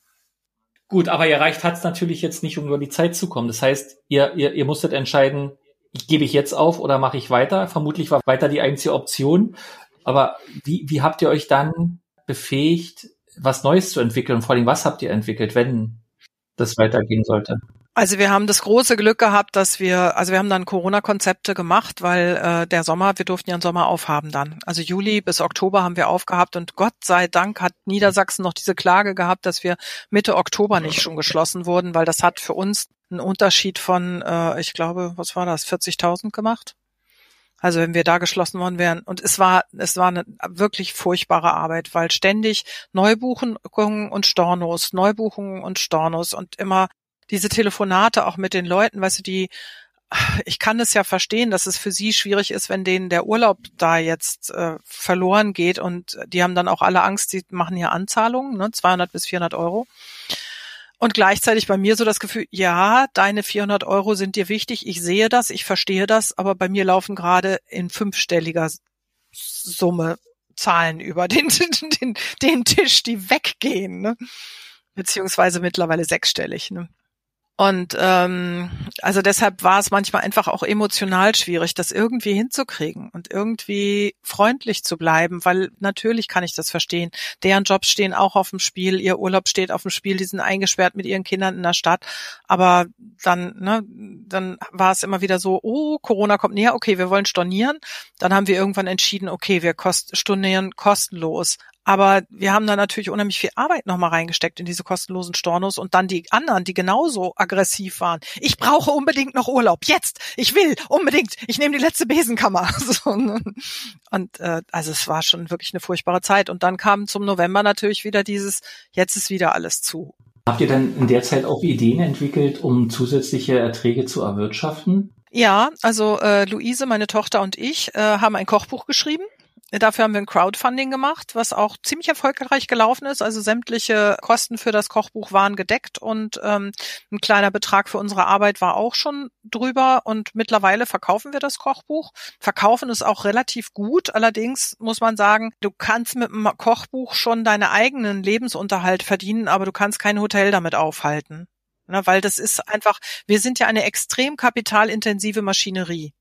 Gut, aber ihr reicht hat es natürlich jetzt nicht, um über die Zeit zu kommen. Das heißt, ihr, ihr, ihr musstet entscheiden, gebe ich jetzt auf oder mache ich weiter? Vermutlich war weiter die einzige Option. Aber wie, wie habt ihr euch dann befähigt, was Neues zu entwickeln? Und vor allem, was habt ihr entwickelt, wenn das weitergehen sollte? Also wir haben das große Glück gehabt, dass wir, also wir haben dann Corona-Konzepte gemacht, weil äh, der Sommer, wir durften ja einen Sommer aufhaben dann. Also Juli bis Oktober haben wir aufgehabt und Gott sei Dank hat Niedersachsen noch diese Klage gehabt, dass wir Mitte Oktober nicht schon geschlossen wurden, weil das hat für uns einen Unterschied von, äh, ich glaube, was war das, 40.000 gemacht? Also wenn wir da geschlossen worden wären. Und es war, es war eine wirklich furchtbare Arbeit, weil ständig Neubuchungen und Stornos, Neubuchungen und Stornos und immer diese Telefonate auch mit den Leuten, weißt du, die, ich kann es ja verstehen, dass es für sie schwierig ist, wenn denen der Urlaub da jetzt äh, verloren geht und die haben dann auch alle Angst, die machen hier Anzahlungen, ne, 200 bis 400 Euro. Und gleichzeitig bei mir so das Gefühl, ja, deine 400 Euro sind dir wichtig, ich sehe das, ich verstehe das, aber bei mir laufen gerade in fünfstelliger Summe Zahlen über den, den, den Tisch, die weggehen, ne? beziehungsweise mittlerweile sechsstellig. Ne? Und ähm, also deshalb war es manchmal einfach auch emotional schwierig, das irgendwie hinzukriegen und irgendwie freundlich zu bleiben, weil natürlich kann ich das verstehen. Deren Jobs stehen auch auf dem Spiel, ihr Urlaub steht auf dem Spiel, die sind eingesperrt mit ihren Kindern in der Stadt. Aber dann, ne, dann war es immer wieder so, oh, Corona kommt näher, okay, wir wollen stornieren. Dann haben wir irgendwann entschieden, okay, wir kost stornieren kostenlos. Aber wir haben da natürlich unheimlich viel Arbeit nochmal reingesteckt in diese kostenlosen Stornos und dann die anderen, die genauso aggressiv waren. Ich brauche unbedingt noch Urlaub. Jetzt. Ich will unbedingt. Ich nehme die letzte Besenkammer. So, ne? Und äh, also es war schon wirklich eine furchtbare Zeit. Und dann kam zum November natürlich wieder dieses, jetzt ist wieder alles zu. Habt ihr dann in der Zeit auch Ideen entwickelt, um zusätzliche Erträge zu erwirtschaften? Ja, also äh, Luise, meine Tochter und ich äh, haben ein Kochbuch geschrieben Dafür haben wir ein Crowdfunding gemacht, was auch ziemlich erfolgreich gelaufen ist. Also sämtliche Kosten für das Kochbuch waren gedeckt und ähm, ein kleiner Betrag für unsere Arbeit war auch schon drüber. Und mittlerweile verkaufen wir das Kochbuch. Verkaufen ist auch relativ gut. Allerdings muss man sagen, du kannst mit einem Kochbuch schon deinen eigenen Lebensunterhalt verdienen, aber du kannst kein Hotel damit aufhalten. Ne, weil das ist einfach, wir sind ja eine extrem kapitalintensive Maschinerie.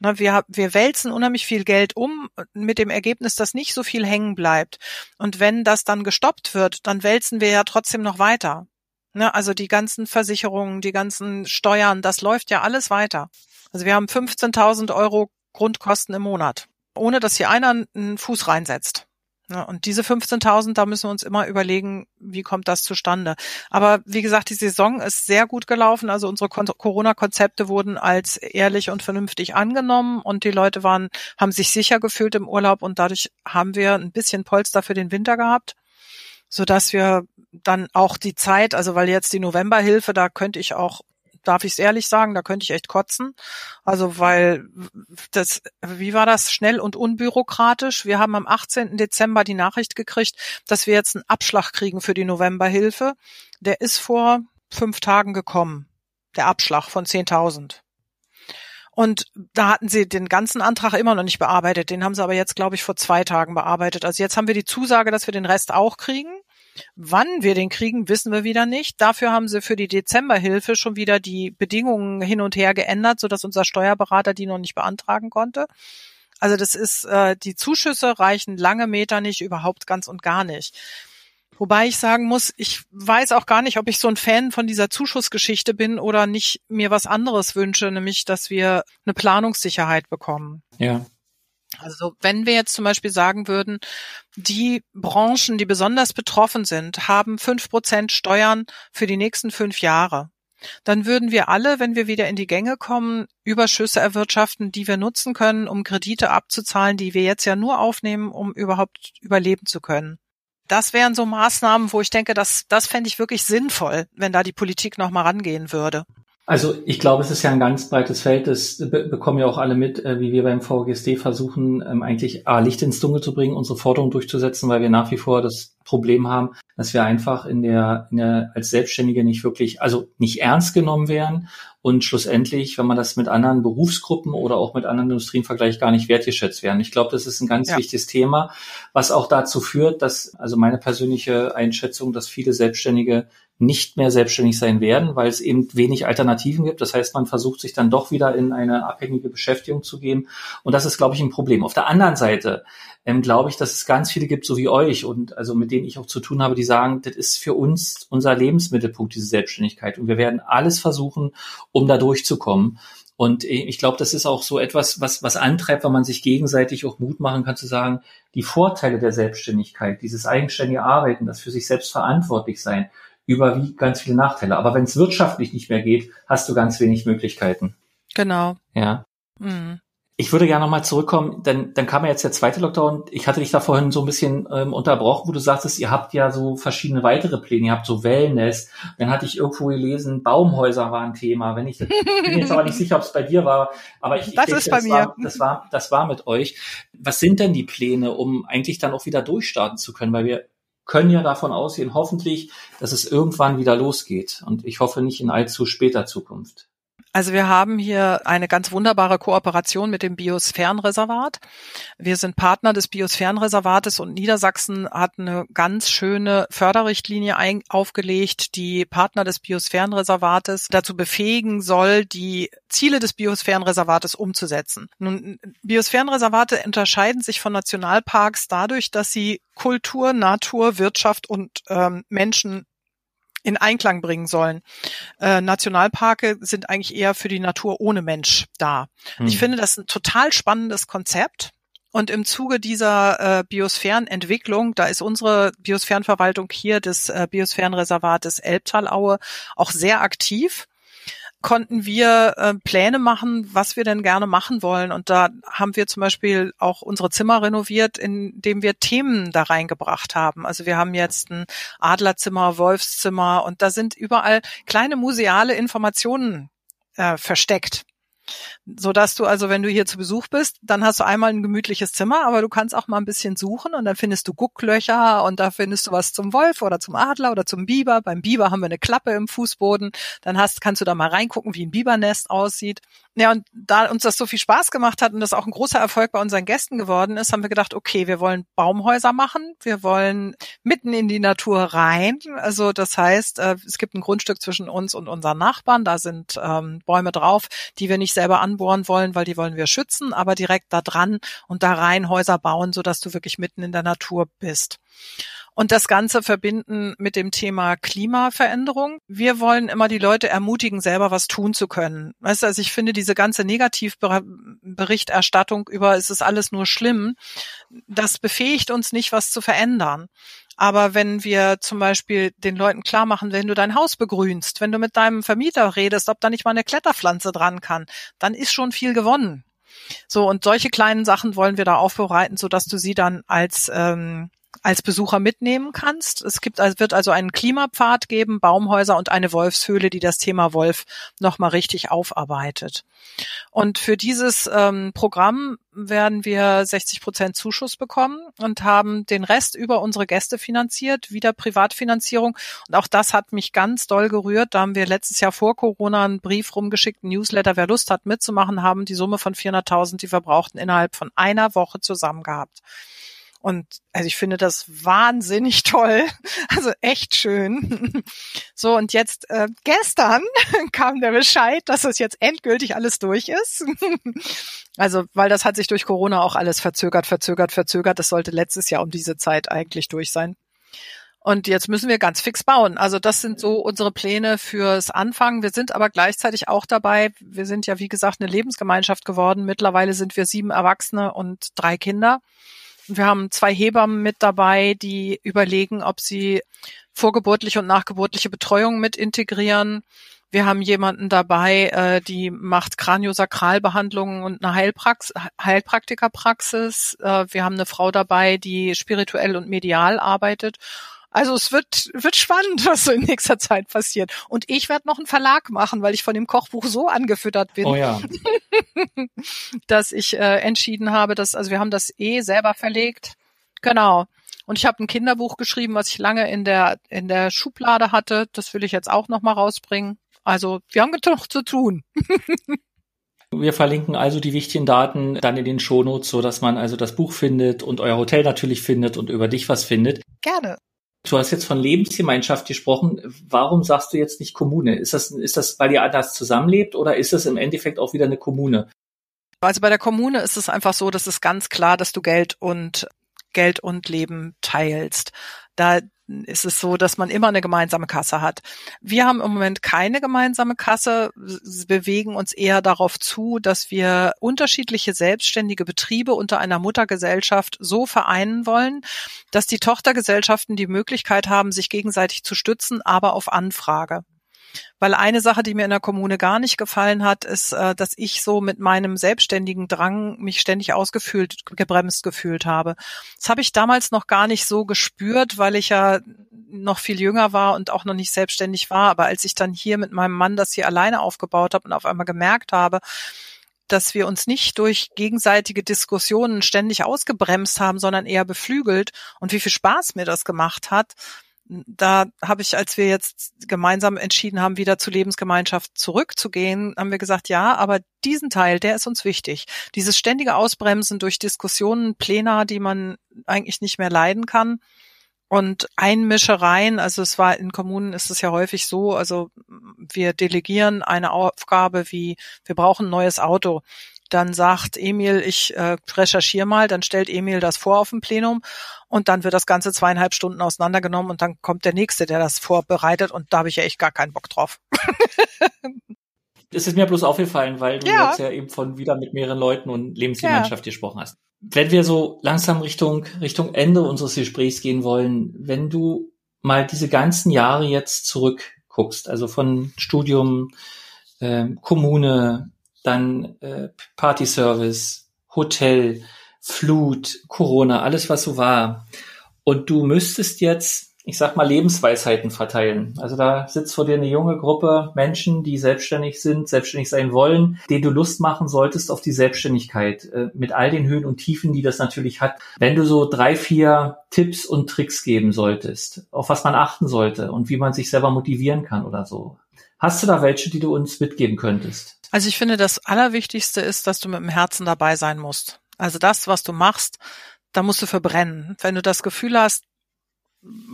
Ne, wir, wir wälzen unheimlich viel Geld um mit dem Ergebnis, dass nicht so viel hängen bleibt. Und wenn das dann gestoppt wird, dann wälzen wir ja trotzdem noch weiter. Ne, also die ganzen Versicherungen, die ganzen Steuern, das läuft ja alles weiter. Also wir haben 15.000 Euro Grundkosten im Monat, ohne dass hier einer einen Fuß reinsetzt. Ja, und diese 15.000, da müssen wir uns immer überlegen, wie kommt das zustande. Aber wie gesagt, die Saison ist sehr gut gelaufen. Also unsere Corona-Konzepte wurden als ehrlich und vernünftig angenommen und die Leute waren, haben sich sicher gefühlt im Urlaub und dadurch haben wir ein bisschen Polster für den Winter gehabt, so dass wir dann auch die Zeit, also weil jetzt die Novemberhilfe, da könnte ich auch darf ich es ehrlich sagen, da könnte ich echt kotzen. Also weil das, wie war das, schnell und unbürokratisch. Wir haben am 18. Dezember die Nachricht gekriegt, dass wir jetzt einen Abschlag kriegen für die Novemberhilfe. Der ist vor fünf Tagen gekommen, der Abschlag von 10.000. Und da hatten sie den ganzen Antrag immer noch nicht bearbeitet. Den haben sie aber jetzt, glaube ich, vor zwei Tagen bearbeitet. Also jetzt haben wir die Zusage, dass wir den Rest auch kriegen. Wann wir den kriegen, wissen wir wieder nicht. Dafür haben sie für die Dezemberhilfe schon wieder die Bedingungen hin und her geändert, sodass unser Steuerberater die noch nicht beantragen konnte. Also das ist, äh, die Zuschüsse reichen lange Meter nicht, überhaupt ganz und gar nicht. Wobei ich sagen muss, ich weiß auch gar nicht, ob ich so ein Fan von dieser Zuschussgeschichte bin oder nicht mir was anderes wünsche, nämlich, dass wir eine Planungssicherheit bekommen. Ja. Also wenn wir jetzt zum Beispiel sagen würden, die Branchen, die besonders betroffen sind, haben fünf Prozent Steuern für die nächsten fünf Jahre, dann würden wir alle, wenn wir wieder in die Gänge kommen, Überschüsse erwirtschaften, die wir nutzen können, um Kredite abzuzahlen, die wir jetzt ja nur aufnehmen, um überhaupt überleben zu können. Das wären so Maßnahmen, wo ich denke, das, das fände ich wirklich sinnvoll, wenn da die Politik noch mal rangehen würde. Also ich glaube, es ist ja ein ganz breites Feld. Das be bekommen ja auch alle mit, äh, wie wir beim VGSD versuchen, ähm, eigentlich A, Licht ins Dunkel zu bringen, unsere Forderungen durchzusetzen, weil wir nach wie vor das Problem haben, dass wir einfach in der, in der als Selbstständige nicht wirklich, also nicht ernst genommen werden und schlussendlich, wenn man das mit anderen Berufsgruppen oder auch mit anderen Industrien vergleicht, gar nicht wertgeschätzt werden. Ich glaube, das ist ein ganz ja. wichtiges Thema, was auch dazu führt, dass, also meine persönliche Einschätzung, dass viele Selbstständige nicht mehr selbstständig sein werden, weil es eben wenig Alternativen gibt. Das heißt, man versucht sich dann doch wieder in eine abhängige Beschäftigung zu geben. Und das ist, glaube ich, ein Problem. Auf der anderen Seite ähm, glaube ich, dass es ganz viele gibt, so wie euch und also mit denen ich auch zu tun habe, die sagen, das ist für uns unser Lebensmittelpunkt, diese Selbstständigkeit. Und wir werden alles versuchen, um da durchzukommen. Und ich glaube, das ist auch so etwas, was, was antreibt, wenn man sich gegenseitig auch Mut machen kann, zu sagen, die Vorteile der Selbstständigkeit, dieses eigenständige Arbeiten, das für sich selbst verantwortlich sein, überwiegt ganz viele Nachteile. Aber wenn es wirtschaftlich nicht mehr geht, hast du ganz wenig Möglichkeiten. Genau. Ja. Mhm. Ich würde gerne nochmal zurückkommen, dann, dann kam ja jetzt der zweite Lockdown. Ich hatte dich da vorhin so ein bisschen ähm, unterbrochen, wo du sagtest, ihr habt ja so verschiedene weitere Pläne, ihr habt so Wellness. Dann hatte ich irgendwo gelesen, Baumhäuser war ein Thema. Wenn ich, ich bin jetzt aber nicht sicher, ob es bei dir war, aber ich, das ich ist denke, bei das mir. War, das war, das war mit euch. Was sind denn die Pläne, um eigentlich dann auch wieder durchstarten zu können? Weil wir können ja davon ausgehen, hoffentlich, dass es irgendwann wieder losgeht. Und ich hoffe nicht in allzu später Zukunft. Also wir haben hier eine ganz wunderbare Kooperation mit dem Biosphärenreservat. Wir sind Partner des Biosphärenreservates und Niedersachsen hat eine ganz schöne Förderrichtlinie ein, aufgelegt, die Partner des Biosphärenreservates dazu befähigen soll, die Ziele des Biosphärenreservates umzusetzen. Nun, Biosphärenreservate unterscheiden sich von Nationalparks dadurch, dass sie Kultur, Natur, Wirtschaft und ähm, Menschen in Einklang bringen sollen. Äh, Nationalparke sind eigentlich eher für die Natur ohne Mensch da. Hm. Ich finde das ein total spannendes Konzept. Und im Zuge dieser äh, Biosphärenentwicklung, da ist unsere Biosphärenverwaltung hier des äh, Biosphärenreservates Elbtalaue auch sehr aktiv konnten wir äh, Pläne machen, was wir denn gerne machen wollen. Und da haben wir zum Beispiel auch unsere Zimmer renoviert, indem wir Themen da reingebracht haben. Also wir haben jetzt ein Adlerzimmer, Wolfszimmer und da sind überall kleine museale Informationen äh, versteckt so dass du also, wenn du hier zu Besuch bist, dann hast du einmal ein gemütliches Zimmer, aber du kannst auch mal ein bisschen suchen und dann findest du Gucklöcher und da findest du was zum Wolf oder zum Adler oder zum Biber. Beim Biber haben wir eine Klappe im Fußboden. Dann hast, kannst du da mal reingucken, wie ein Bibernest aussieht. Ja, und da uns das so viel Spaß gemacht hat und das auch ein großer Erfolg bei unseren Gästen geworden ist, haben wir gedacht, okay, wir wollen Baumhäuser machen. Wir wollen mitten in die Natur rein. Also das heißt, äh, es gibt ein Grundstück zwischen uns und unseren Nachbarn. Da sind ähm, Bäume drauf, die wir nicht selber anbohren wollen, weil die wollen wir schützen, aber direkt da dran und da rein Häuser bauen, sodass du wirklich mitten in der Natur bist und das Ganze verbinden mit dem Thema Klimaveränderung. Wir wollen immer die Leute ermutigen, selber was tun zu können. Weißt du, also ich finde diese ganze Negativberichterstattung über es ist alles nur schlimm, das befähigt uns nicht, was zu verändern. Aber wenn wir zum Beispiel den Leuten klar machen, wenn du dein Haus begrünst, wenn du mit deinem Vermieter redest, ob da nicht mal eine Kletterpflanze dran kann, dann ist schon viel gewonnen. So, und solche kleinen Sachen wollen wir da aufbereiten, so dass du sie dann als ähm, als Besucher mitnehmen kannst. Es gibt, also wird also einen Klimapfad geben, Baumhäuser und eine Wolfshöhle, die das Thema Wolf nochmal richtig aufarbeitet. Und für dieses ähm, Programm werden wir 60 Prozent Zuschuss bekommen und haben den Rest über unsere Gäste finanziert, wieder Privatfinanzierung. Und auch das hat mich ganz doll gerührt. Da haben wir letztes Jahr vor Corona einen Brief rumgeschickt, einen Newsletter. Wer Lust hat mitzumachen, haben die Summe von 400.000, die wir brauchten, innerhalb von einer Woche zusammen gehabt. Und also ich finde das wahnsinnig toll. Also echt schön. So, und jetzt äh, gestern kam der Bescheid, dass das jetzt endgültig alles durch ist. Also, weil das hat sich durch Corona auch alles verzögert, verzögert, verzögert. Das sollte letztes Jahr um diese Zeit eigentlich durch sein. Und jetzt müssen wir ganz fix bauen. Also das sind so unsere Pläne fürs Anfangen. Wir sind aber gleichzeitig auch dabei. Wir sind ja, wie gesagt, eine Lebensgemeinschaft geworden. Mittlerweile sind wir sieben Erwachsene und drei Kinder. Wir haben zwei Hebammen mit dabei, die überlegen, ob sie vorgeburtliche und nachgeburtliche Betreuung mit integrieren. Wir haben jemanden dabei, äh, die macht Kraniosakralbehandlungen und eine Heilprax Heilpraktikerpraxis. Äh, wir haben eine Frau dabei, die spirituell und medial arbeitet. Also es wird, wird spannend, was so in nächster Zeit passiert. Und ich werde noch einen Verlag machen, weil ich von dem Kochbuch so angefüttert bin, oh ja. dass ich äh, entschieden habe, dass, also wir haben das eh selber verlegt. Genau. Und ich habe ein Kinderbuch geschrieben, was ich lange in der, in der Schublade hatte. Das will ich jetzt auch noch mal rausbringen. Also wir haben genug zu tun. Wir verlinken also die wichtigen Daten dann in den Shownotes, so dass man also das Buch findet und euer Hotel natürlich findet und über dich was findet. Gerne. Du hast jetzt von Lebensgemeinschaft gesprochen. Warum sagst du jetzt nicht Kommune? Ist das, ist das, weil ihr anders zusammenlebt oder ist das im Endeffekt auch wieder eine Kommune? Also bei der Kommune ist es einfach so, dass es ganz klar, dass du Geld und Geld und Leben teilst. Da ist es so, dass man immer eine gemeinsame Kasse hat. Wir haben im Moment keine gemeinsame Kasse, bewegen uns eher darauf zu, dass wir unterschiedliche selbstständige Betriebe unter einer Muttergesellschaft so vereinen wollen, dass die Tochtergesellschaften die Möglichkeit haben, sich gegenseitig zu stützen, aber auf Anfrage. Weil eine Sache, die mir in der Kommune gar nicht gefallen hat, ist, äh, dass ich so mit meinem selbstständigen Drang mich ständig ausgefühlt, gebremst gefühlt habe. Das habe ich damals noch gar nicht so gespürt, weil ich ja noch viel jünger war und auch noch nicht selbstständig war. Aber als ich dann hier mit meinem Mann das hier alleine aufgebaut habe und auf einmal gemerkt habe, dass wir uns nicht durch gegenseitige Diskussionen ständig ausgebremst haben, sondern eher beflügelt und wie viel Spaß mir das gemacht hat, da habe ich, als wir jetzt gemeinsam entschieden haben, wieder zur Lebensgemeinschaft zurückzugehen, haben wir gesagt, ja, aber diesen Teil, der ist uns wichtig. Dieses ständige Ausbremsen durch Diskussionen, Pläne, die man eigentlich nicht mehr leiden kann. Und Einmischereien, also es war in Kommunen ist es ja häufig so, also wir delegieren eine Aufgabe wie, wir brauchen ein neues Auto dann sagt Emil, ich äh, recherchiere mal, dann stellt Emil das vor auf dem Plenum und dann wird das Ganze zweieinhalb Stunden auseinandergenommen und dann kommt der Nächste, der das vorbereitet und da habe ich ja echt gar keinen Bock drauf. Das ist mir bloß aufgefallen, weil du Ja. jetzt ja eben von wieder mit mehreren Leuten und Lebensgemeinschaft gesprochen hast. Wenn wir so langsam Richtung, Richtung Ende unseres Gesprächs gehen wollen, wenn du mal diese ganzen Jahre jetzt zurückguckst, also von Studium, ähm, Kommune, dann äh, Partyservice, Hotel, Flut, Corona, alles was so war. Und du müsstest jetzt, ich sag mal, Lebensweisheiten verteilen. Also da sitzt vor dir eine junge Gruppe Menschen, die selbstständig sind, selbstständig sein wollen, denen du Lust machen solltest auf die Selbstständigkeit, äh, mit all den Höhen und Tiefen, die das natürlich hat. Wenn du so drei, vier Tipps und Tricks geben solltest, auf was man achten sollte und wie man sich selber motivieren kann oder so. Hast du da welche, die du uns mitgeben könntest? Also ich finde, das Allerwichtigste ist, dass du mit dem Herzen dabei sein musst. Also das, was du machst, da musst du verbrennen. Wenn du das Gefühl hast,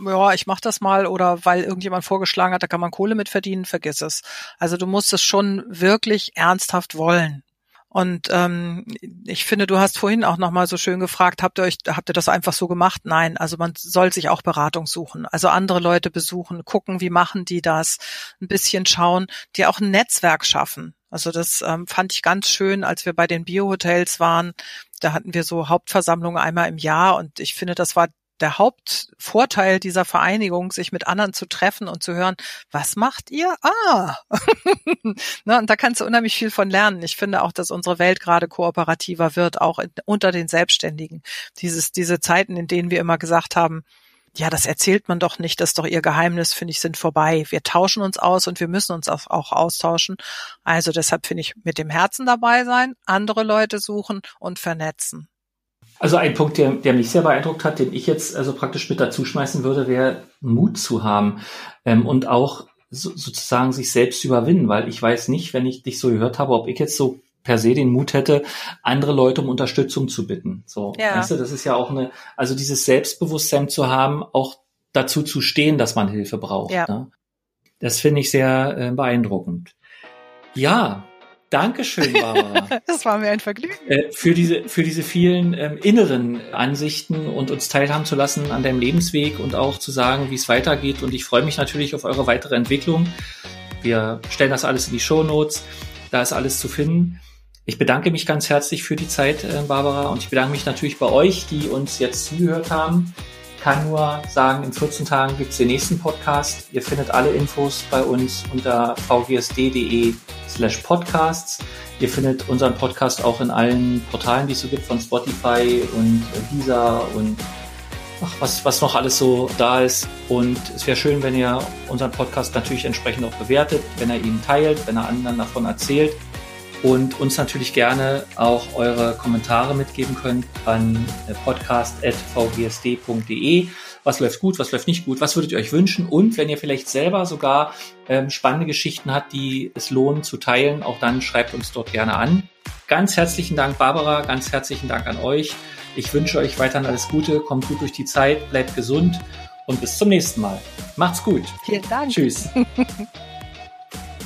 ja, ich mach das mal oder weil irgendjemand vorgeschlagen hat, da kann man Kohle mit verdienen, vergiss es. Also du musst es schon wirklich ernsthaft wollen. Und ähm, ich finde, du hast vorhin auch noch mal so schön gefragt, habt ihr euch, habt ihr das einfach so gemacht? Nein, also man soll sich auch Beratung suchen, also andere Leute besuchen, gucken, wie machen die das, ein bisschen schauen, die auch ein Netzwerk schaffen. Also das ähm, fand ich ganz schön, als wir bei den Biohotels waren. Da hatten wir so Hauptversammlungen einmal im Jahr und ich finde, das war der Hauptvorteil dieser Vereinigung, sich mit anderen zu treffen und zu hören, was macht ihr? Ah, ne, und da kannst du unheimlich viel von lernen. Ich finde auch, dass unsere Welt gerade kooperativer wird, auch in, unter den Selbstständigen. Dieses, diese Zeiten, in denen wir immer gesagt haben, ja, das erzählt man doch nicht, das ist doch ihr Geheimnis, finde ich, sind vorbei. Wir tauschen uns aus und wir müssen uns auch auch austauschen. Also deshalb finde ich, mit dem Herzen dabei sein, andere Leute suchen und vernetzen. Also ein Punkt, der, der mich sehr beeindruckt hat, den ich jetzt also praktisch mit dazu schmeißen würde, wäre Mut zu haben ähm, und auch so, sozusagen sich selbst überwinden, weil ich weiß nicht, wenn ich dich so gehört habe, ob ich jetzt so per se den Mut hätte, andere Leute um Unterstützung zu bitten. So, Ja. weißt du, das ist ja auch eine, also dieses Selbstbewusstsein zu haben, auch dazu zu stehen, dass man Hilfe braucht. Ja. Ne? Das finde ich sehr äh, beeindruckend. Ja, Dankeschön, Barbara. Das war mir ein Vergnügen. Äh, für diese für diese vielen ähm, inneren Ansichten und uns teilhaben zu lassen an deinem Lebensweg und auch zu sagen, wie es weitergeht. Und ich freue mich natürlich auf eure weitere Entwicklung. Wir stellen das alles in die Show Notes. Da ist alles zu finden. Ich bedanke mich ganz herzlich für die Zeit, äh, Barbara, und ich bedanke mich natürlich bei euch, die uns jetzt zugehört haben. kann nur sagen, in 14 Tagen gibt es den nächsten Podcast. Ihr findet alle Infos bei uns unter vgsd.de slash podcasts. Ihr findet unseren Podcast auch in allen Portalen, die es so gibt, von Spotify und Visa und ach, was, was noch alles so da ist. Und es wäre schön, wenn ihr unseren Podcast natürlich entsprechend auch bewertet, wenn er ihn teilt, wenn er anderen davon erzählt und uns natürlich gerne auch eure Kommentare mitgeben könnt an podcast.vgsd.de. Was läuft gut, was läuft nicht gut, was würdet ihr euch wünschen und wenn ihr vielleicht selber sogar ähm, spannende Geschichten habt, die es lohnen zu teilen, auch dann schreibt uns dort gerne an. Ganz herzlichen Dank, Barbara, ganz herzlichen Dank an euch. Ich wünsche euch weiterhin alles Gute, kommt gut durch die Zeit, bleibt gesund und bis zum nächsten Mal. Macht's gut. Vielen Dank. Tschüss.